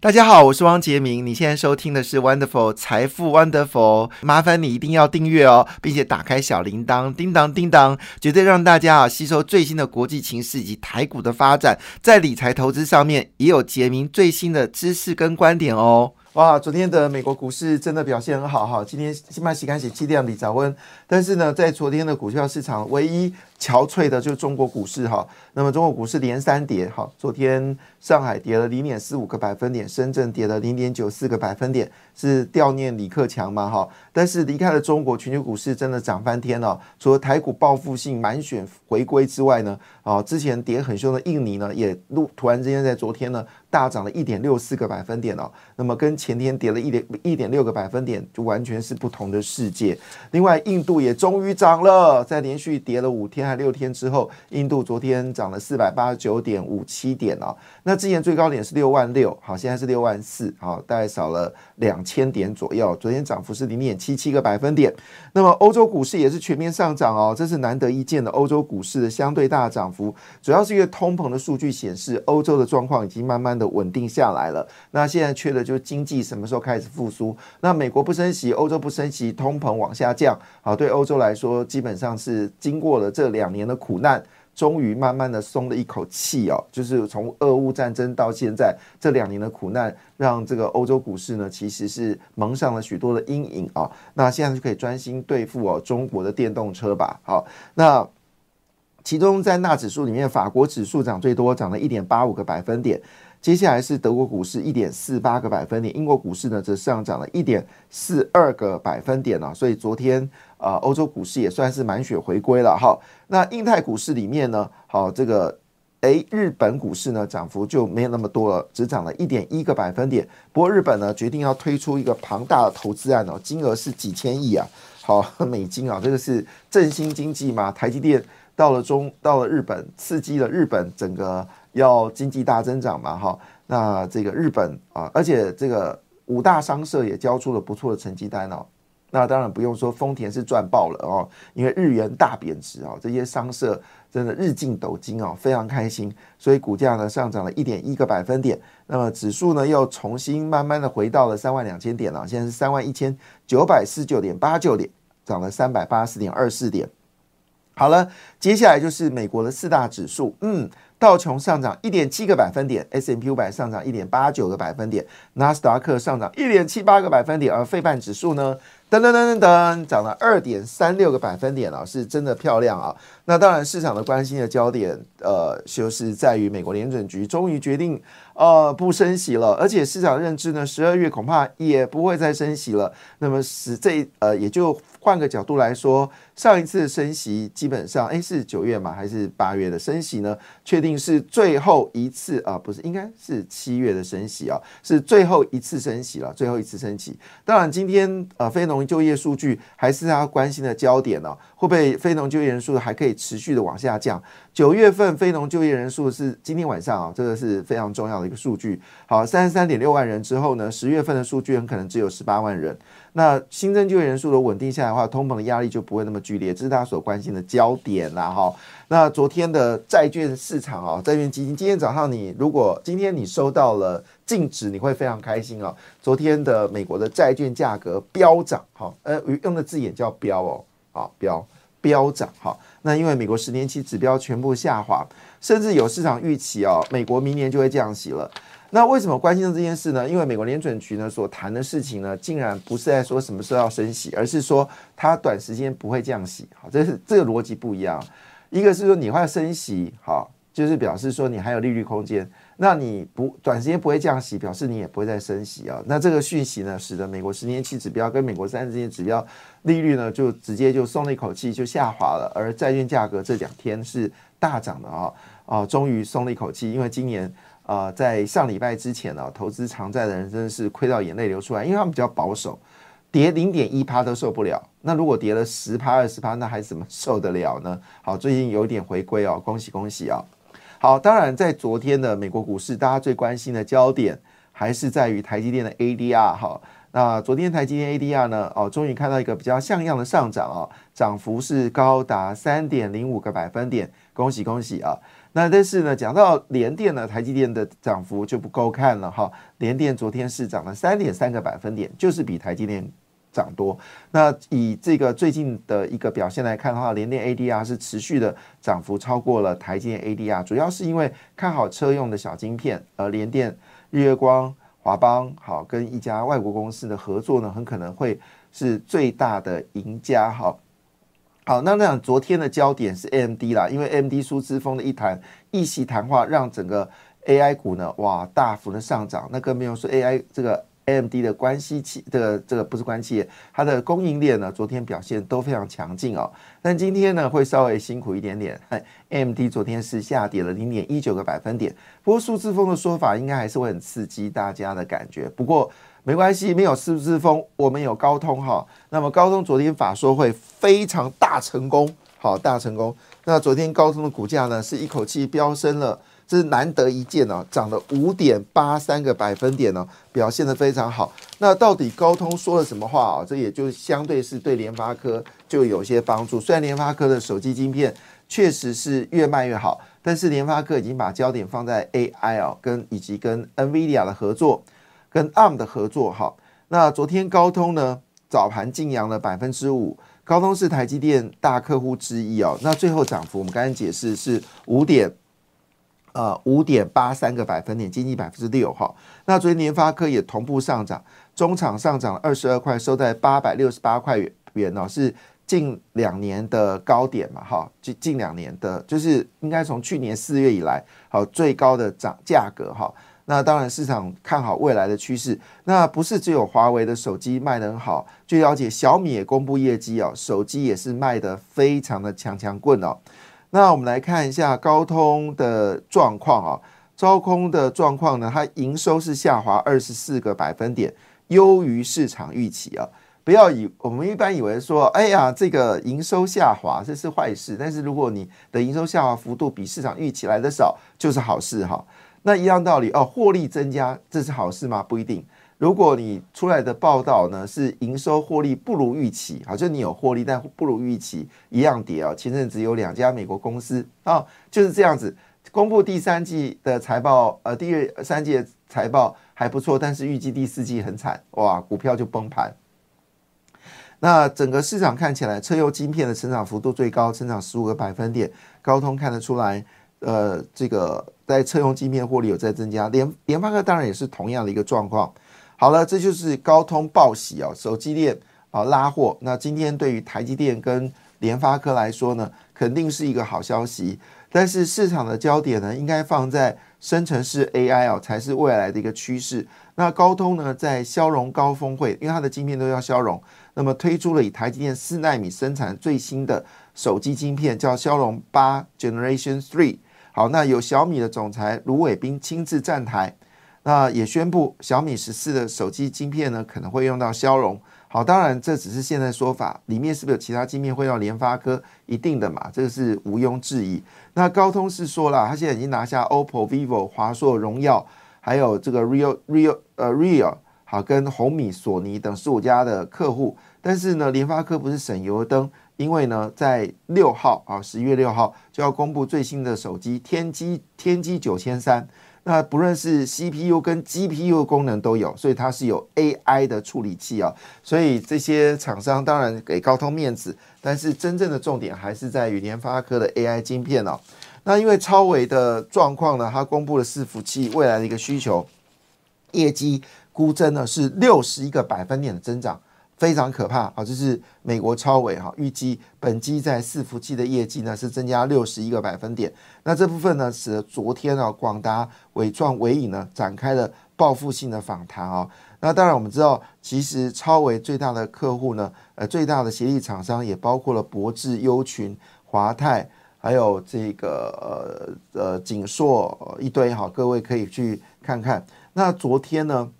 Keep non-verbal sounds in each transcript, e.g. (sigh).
大家好，我是汪杰明。你现在收听的是 Wonderful 财富 Wonderful，麻烦你一定要订阅哦，并且打开小铃铛，叮当叮当，绝对让大家啊吸收最新的国际情势以及台股的发展，在理财投资上面也有杰明最新的知识跟观点哦。哇，昨天的美国股市真的表现很好哈，今天新麦洗干洗气量比早温，但是呢，在昨天的股票市场唯一。憔悴的就是中国股市哈，那么中国股市连三跌哈，昨天上海跌了零点四五个百分点，深圳跌了零点九四个百分点，是悼念李克强嘛哈？但是离开了中国，全球股市真的涨翻天了。除了台股报复性满选回归之外呢，啊，之前跌很凶的印尼呢，也突突然之间在昨天呢大涨了一点六四个百分点哦。那么跟前天跌了一点一点六个百分点，就完全是不同的世界。另外，印度也终于涨了，在连续跌了五天。六天之后，印度昨天涨了四百八十九点五七点哦。那之前最高点是六万六，好，现在是六万四，好，大概少了两千点左右。昨天涨幅是零点七七个百分点。那么欧洲股市也是全面上涨哦，这是难得一见的欧洲股市的相对大涨幅，主要是因为通膨的数据显示，欧洲的状况已经慢慢的稳定下来了。那现在缺的就是经济什么时候开始复苏？那美国不升息，欧洲不升息，通膨往下降，好，对欧洲来说，基本上是经过了这两。两年的苦难，终于慢慢的松了一口气哦。就是从俄乌战争到现在这两年的苦难，让这个欧洲股市呢，其实是蒙上了许多的阴影啊。那现在就可以专心对付哦中国的电动车吧。好，那其中在纳指数里面，法国指数涨最多，涨了一点八五个百分点。接下来是德国股市一点四八个百分点，英国股市呢则上涨了一点四二个百分点啊。所以昨天。啊，欧洲股市也算是满血回归了哈。那印太股市里面呢，好这个，诶，日本股市呢涨幅就没有那么多了，只涨了一点一个百分点。不过日本呢决定要推出一个庞大的投资案哦，金额是几千亿啊，好 (laughs) 美金啊，这个是振兴经济嘛。台积电到了中到了日本，刺激了日本整个要经济大增长嘛哈。那这个日本啊，而且这个五大商社也交出了不错的成绩单哦。那当然不用说，丰田是赚爆了哦，因为日元大贬值啊，这些商社真的日进斗金哦，非常开心，所以股价呢上涨了一点一个百分点。那么指数呢又重新慢慢的回到了三万两千点了，现在是三万一千九百四十九点八九点，涨了三百八十点二四点。好了，接下来就是美国的四大指数，嗯。道琼上涨一点七个百分点，S M P 五百上涨一点八九个百分点，纳斯达克上涨一点七八个百分点，而费半指数呢，噔噔噔噔噔，涨了二点三六个百分点啊，是真的漂亮啊！那当然，市场的关心的焦点，呃，就是在于美国联准局终于决定，呃，不升息了，而且市场认知呢，十二月恐怕也不会再升息了。那么使这呃，也就换个角度来说。上一次升息基本上，哎，是九月嘛，还是八月的升息呢？确定是最后一次啊，不是，应该是七月的升息啊，是最后一次升息了，最后一次升息。当然，今天呃，非农就业数据还是大家关心的焦点呢，会不会非农就业人数还可以持续的往下降？九月份非农就业人数是今天晚上啊，这个是非常重要的一个数据。好，三十三点六万人之后呢，十月份的数据很可能只有十八万人。那新增就业人数的稳定下来的话，通膨的压力就不会那么剧烈，这是大家所关心的焦点啦哈。那昨天的债券市场啊，债券基金，今天早上你如果今天你收到了净值，你会非常开心啊。昨天的美国的债券价格飙涨，哈，呃，用的字眼叫飙哦，啊，飙飙涨哈。那因为美国十年期指标全部下滑，甚至有市场预期哦，美国明年就会降息了。那为什么关心到这件事呢？因为美国联准局呢所谈的事情呢，竟然不是在说什么时候要升息，而是说它短时间不会降息。好，这是这个逻辑不一样。一个是说你会升息，好，就是表示说你还有利率空间。那你不短时间不会降息，表示你也不会再升息啊。那这个讯息呢，使得美国十年期指标跟美国三十年指标利率呢，就直接就松了一口气，就下滑了。而债券价格这两天是大涨的啊啊，终于松了一口气，因为今年。啊，在上礼拜之前呢，投资长债的人真的是亏到眼泪流出来，因为他们比较保守，跌零点一趴都受不了。那如果跌了十趴、二十趴，那还怎么受得了呢？(laughs) 好，最近有点回归哦，恭喜恭喜啊！好，当然在昨天的美国股市，大家最关心的焦点还是在于台积电的 ADR 哈。那昨天台积电 ADR 呢，哦，终于看到一个比较像样的上涨啊，涨幅是高达三点零五个百分点，恭喜恭喜啊！那但是呢，讲到联电呢，台积电的涨幅就不够看了哈。联电昨天是涨了三点三个百分点，就是比台积电涨多。那以这个最近的一个表现来看的话，联电 ADR 是持续的涨幅超过了台积电 ADR，主要是因为看好车用的小晶片，而联电、日月光、华邦好跟一家外国公司的合作呢，很可能会是最大的赢家哈。好，那那样昨天的焦点是 AMD 啦，因为 AMD 苏之峰的一谈一席谈话，让整个 AI 股呢，哇，大幅的上涨。那更没有说 AI 这个 AMD 的关系企，这个这个不是关系，它的供应链呢，昨天表现都非常强劲哦。但今天呢，会稍微辛苦一点点。AMD 昨天是下跌了零点一九个百分点，不过数字峰的说法应该还是会很刺激大家的感觉。不过。没关系，没有数字风，我们有高通哈。那么高通昨天法说会非常大成功，好大成功。那昨天高通的股价呢，是一口气飙升了，这是难得一见哦，涨了五点八三个百分点呢，表现的非常好。那到底高通说了什么话啊？这也就相对是对联发科就有些帮助。虽然联发科的手机晶片确实是越卖越好，但是联发科已经把焦点放在 AI 哦，跟以及跟 NVIDIA 的合作。跟 ARM 的合作，哈，那昨天高通呢早盘净扬了百分之五，高通是台积电大客户之一哦，那最后涨幅我们刚才解释是五点，呃五点八三个百分点，接近百分之六哈。那昨天联发科也同步上涨，中场上涨了二十二块，收在八百六十八块元哦，是近两年的高点嘛，哈，近近两年的，就是应该从去年四月以来，好最高的涨价格哈。那当然，市场看好未来的趋势。那不是只有华为的手机卖得很好，据了解，小米也公布业绩哦，手机也是卖得非常的强强棍哦。那我们来看一下高通的状况啊，招空的状况呢，它营收是下滑二十四个百分点，优于市场预期啊。不要以我们一般以为说，哎呀，这个营收下滑这是坏事，但是如果你的营收下滑幅度比市场预期来的少，就是好事哈。那一样道理哦，获利增加这是好事吗？不一定。如果你出来的报道呢是营收获利不如预期，好，就你有获利但不如预期，一样跌啊。前阵子有两家美国公司啊，就是这样子公布第三季的财报，呃，第二三季的财报还不错，但是预计第四季很惨，哇，股票就崩盘。那整个市场看起来，车用晶片的成长幅度最高，成长十五个百分点，高通看得出来。呃，这个在车用晶片获利有在增加，联联发科当然也是同样的一个状况。好了，这就是高通报喜哦，手机链啊拉货。那今天对于台积电跟联发科来说呢，肯定是一个好消息。但是市场的焦点呢，应该放在生成式 AI 哦，才是未来的一个趋势。那高通呢，在骁龙高峰会，因为它的晶片都要骁龙，那么推出了以台积电四纳米生产最新的手机晶片，叫骁龙八 Generation Three。好，那有小米的总裁卢伟斌亲自站台，那也宣布小米十四的手机晶片呢可能会用到骁龙。好，当然这只是现在说法，里面是不是有其他晶片会到联发科？一定的嘛，这个是毋庸置疑。那高通是说了，他现在已经拿下 OPPO、vivo、华硕、荣耀，还有这个 real real 呃 real 好跟红米、索尼等十五家的客户。但是呢，联发科不是省油的灯。因为呢，在六号啊，十一月六号就要公布最新的手机天玑天玑九千三，那不论是 CPU 跟 GPU 功能都有，所以它是有 AI 的处理器哦，所以这些厂商当然给高通面子，但是真正的重点还是在于联发科的 AI 晶片哦。那因为超维的状况呢，它公布了伺服器未来的一个需求，业绩估增呢是六十一个百分点的增长。非常可怕啊！这是美国超伟哈，预计本机在伺服器的业绩呢是增加六十一个百分点。那这部分呢，使得昨天啊，广达、伟创、伟影呢展开了报复性的访谈啊。那当然我们知道，其实超伟最大的客户呢，呃，最大的协力厂商也包括了博智、优群、华泰，还有这个呃呃景硕一堆哈，各位可以去看看。那昨天呢，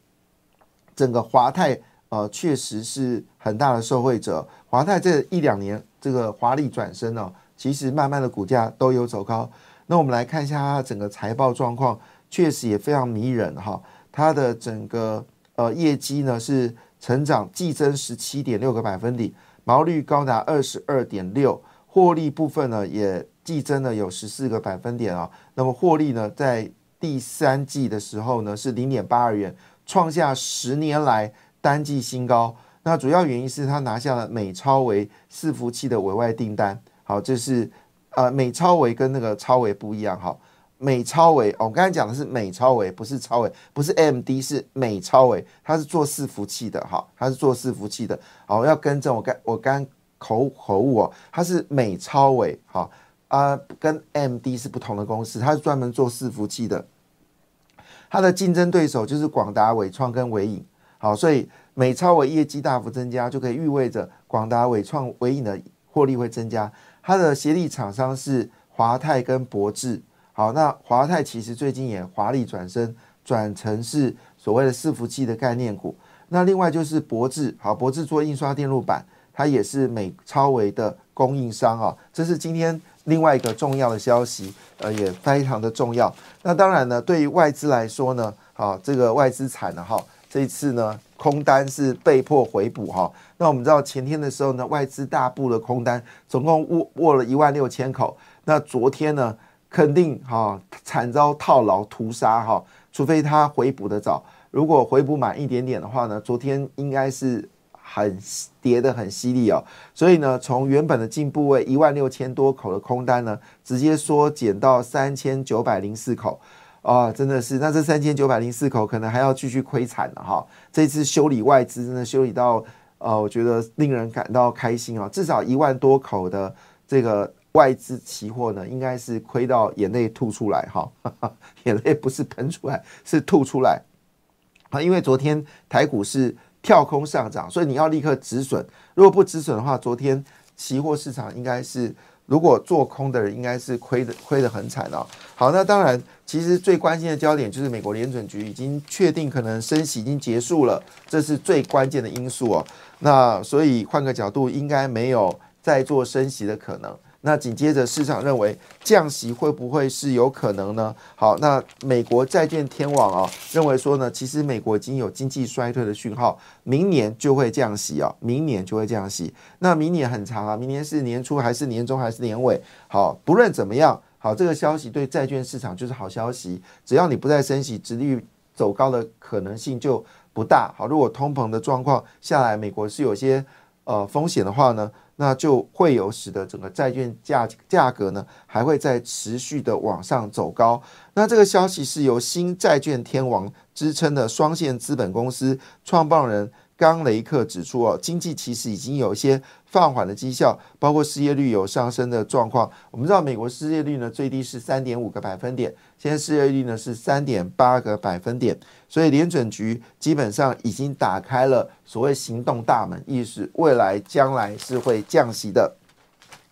整个华泰。呃，确实是很大的受惠者。华泰这一两年这个华丽转身呢，其实慢慢的股价都有走高。那我们来看一下它整个财报状况，确实也非常迷人哈。它的整个呃业绩呢是成长季增十七点六个百分点，毛率高达二十二点六，获利部分呢也季增了有十四个百分点啊。那么获利呢在第三季的时候呢是零点八二元，创下十年来单季新高。那主要原因是它拿下了美超维伺服器的委外订单。好，这是。呃，美超维跟那个超维不一样哈。美超维，我刚才讲的是美超维，不是超维，不是 MD，是美超维，它是做伺服器的哈，它是做伺服器的。好，要更正，我刚我刚口口误哦，它是美超维，哈啊，跟 MD 是不同的公司，它是专门做伺服器的。它的竞争对手就是广达、伟创跟伟影，好，所以美超维业绩大幅增加，就可以意味着广达、伟创、伟影的获利会增加。它的协力厂商是华泰跟博智，好，那华泰其实最近也华丽转身，转成是所谓的伺服器的概念股。那另外就是博智，好，博智做印刷电路板，它也是美超维的供应商啊。这是今天另外一个重要的消息，呃，也非常的重要。那当然呢，对于外资来说呢，好，这个外资惨了哈，这一次呢。空单是被迫回补哈，那我们知道前天的时候呢，外资大部的空单总共握握了一万六千口，那昨天呢，肯定哈惨遭套牢屠杀哈，除非它回补的早，如果回补满一点点的话呢，昨天应该是很跌的很犀利哦，所以呢，从原本的进步位一万六千多口的空单呢，直接缩减到三千九百零四口。啊，真的是，那这三千九百零四口可能还要继续亏惨了哈。这次修理外资真的修理到，呃，我觉得令人感到开心啊。至少一万多口的这个外资期货呢，应该是亏到眼泪吐出来哈，(laughs) 眼泪不是喷出来，是吐出来啊。因为昨天台股是跳空上涨，所以你要立刻止损。如果不止损的话，昨天期货市场应该是。如果做空的人应该是亏的，亏得很惨哦。好，那当然，其实最关心的焦点就是美国联准局已经确定可能升息已经结束了，这是最关键的因素哦。那所以换个角度，应该没有再做升息的可能。那紧接着，市场认为降息会不会是有可能呢？好，那美国债券天网啊认为说呢，其实美国已经有经济衰退的讯号，明年就会降息啊，明年就会降息。那明年很长啊，明年是年初还是年中还是年尾？好，不论怎么样，好，这个消息对债券市场就是好消息。只要你不再升息，殖利率走高的可能性就不大。好，如果通膨的状况下来，美国是有些呃风险的话呢？那就会有使得整个债券价价格呢，还会在持续的往上走高。那这个消息是由新债券天王支撑的双线资本公司创办人。刚雷克指出，哦，经济其实已经有一些放缓的迹象，包括失业率有上升的状况。我们知道，美国失业率呢最低是三点五个百分点，现在失业率呢是三点八个百分点，所以联准局基本上已经打开了所谓行动大门，意思未来将来是会降息的。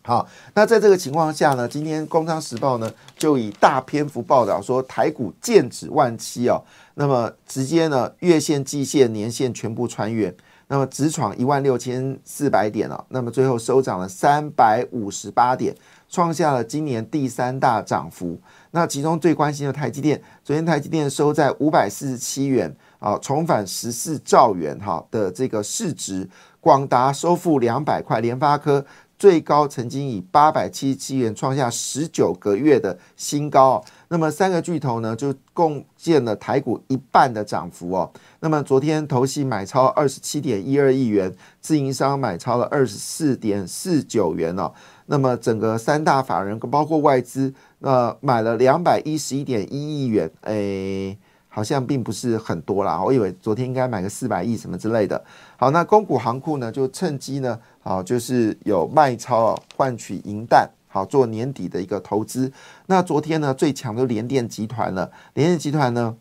好，那在这个情况下呢，今天《工商时报》呢就以大篇幅报道说，台股剑指万七哦。那么直接呢，月线、季线、年线全部穿越，那么直闯一万六千四百点了。那么最后收涨了三百五十八点，创下了今年第三大涨幅。那其中最关心的台积电，昨天台积电收在五百四十七元啊，重返十四兆元哈的这个市值。广达收复两百块，联发科。最高曾经以八百七十七元创下十九个月的新高，那么三个巨头呢就贡献了台股一半的涨幅哦。那么昨天投系买超二十七点一二亿元，自营商买超了二十四点四九元哦。那么整个三大法人包括外资，那买了两百一十一点一亿元，诶。好像并不是很多啦，我以为昨天应该买个四百亿什么之类的。好，那公股行库呢，就趁机呢，好就是有卖超换取银弹，好做年底的一个投资。那昨天呢，最强的联电集团了，联电集团呢，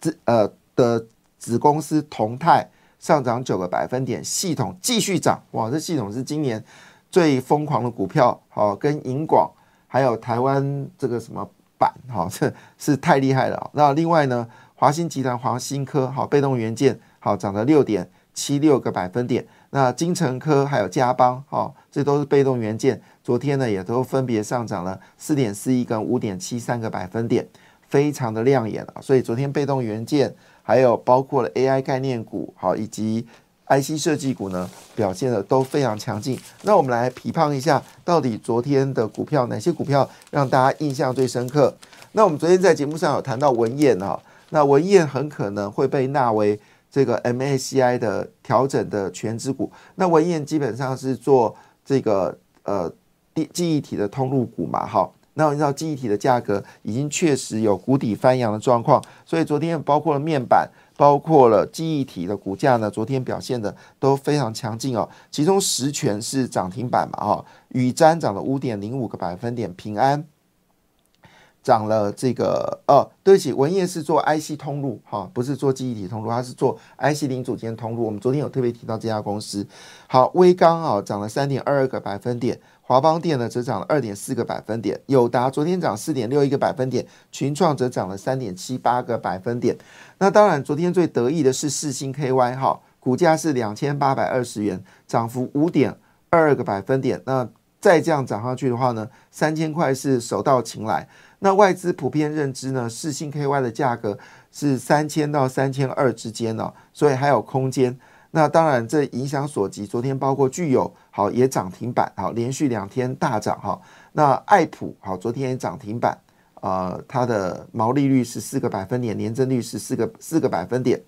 子呃的子公司同泰上涨九个百分点，系统继续涨，哇，这系统是今年最疯狂的股票，好跟银广还有台湾这个什么。板哈，这是太厉害了。那另外呢，华兴集团、华兴科好被动元件好涨了六点七六个百分点。那金城科还有嘉邦，哈，这都是被动元件，昨天呢也都分别上涨了四点四一跟五点七三个百分点，非常的亮眼啊。所以昨天被动元件还有包括了 AI 概念股，好以及 IC 设计股呢，表现的都非常强劲。那我们来批判一下，到底昨天的股票哪些股票让大家印象最深刻？那我们昨天在节目上有谈到文彦哈，那文彦很可能会被纳为。这个 MACI 的调整的全指股，那文彦基本上是做这个呃记忆体的通路股嘛，哈，那我们知道记忆体的价格已经确实有谷底翻扬的状况，所以昨天包括了面板，包括了记忆体的股价呢，昨天表现的都非常强劲哦，其中十全是涨停板嘛，哈，宇瞻涨了五点零五个百分点，平安。涨了这个哦，对不起，文业是做 IC 通路哈，不是做记忆体通路，它是做 IC 零组件通路。我们昨天有特别提到这家公司。好，微刚啊涨了三点二二个百分点，华邦电呢则涨了二点四个百分点，友达昨天涨四点六一个百分点，群创则涨了三点七八个百分点。那当然，昨天最得意的是四星 KY 哈，股价是两千八百二十元，涨幅五点二二个百分点。那再这样涨上去的话呢，三千块是手到擒来。那外资普遍认知呢，四星 KY 的价格是三千到三千二之间哦，所以还有空间。那当然，这影响所及，昨天包括具有好也涨停板，好连续两天大涨哈。那爱普好昨天也涨停板，呃，它的毛利率是四个百分点，年增率是四个四个百分点，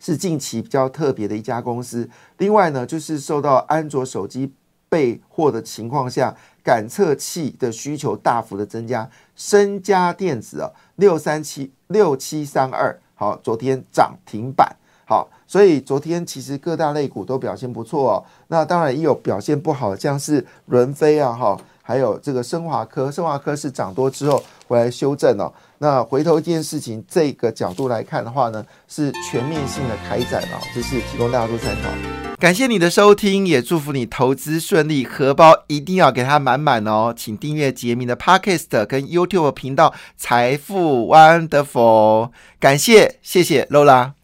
是近期比较特别的一家公司。另外呢，就是受到安卓手机。备货的情况下，感测器的需求大幅的增加。深家电子啊，六三七六七三二，好，昨天涨停板，好，所以昨天其实各大类股都表现不错哦。那当然也有表现不好，像是伦飞啊，哈。还有这个升华科，升华科是涨多之后回来修正哦。那回头一件事情，这个角度来看的话呢，是全面性的开展哦，这是提供大家做参考。感谢你的收听，也祝福你投资顺利，荷包一定要给它满满哦。请订阅杰明的 Podcast 跟 YouTube 频道财富 Wonderful，感谢谢谢 Lola。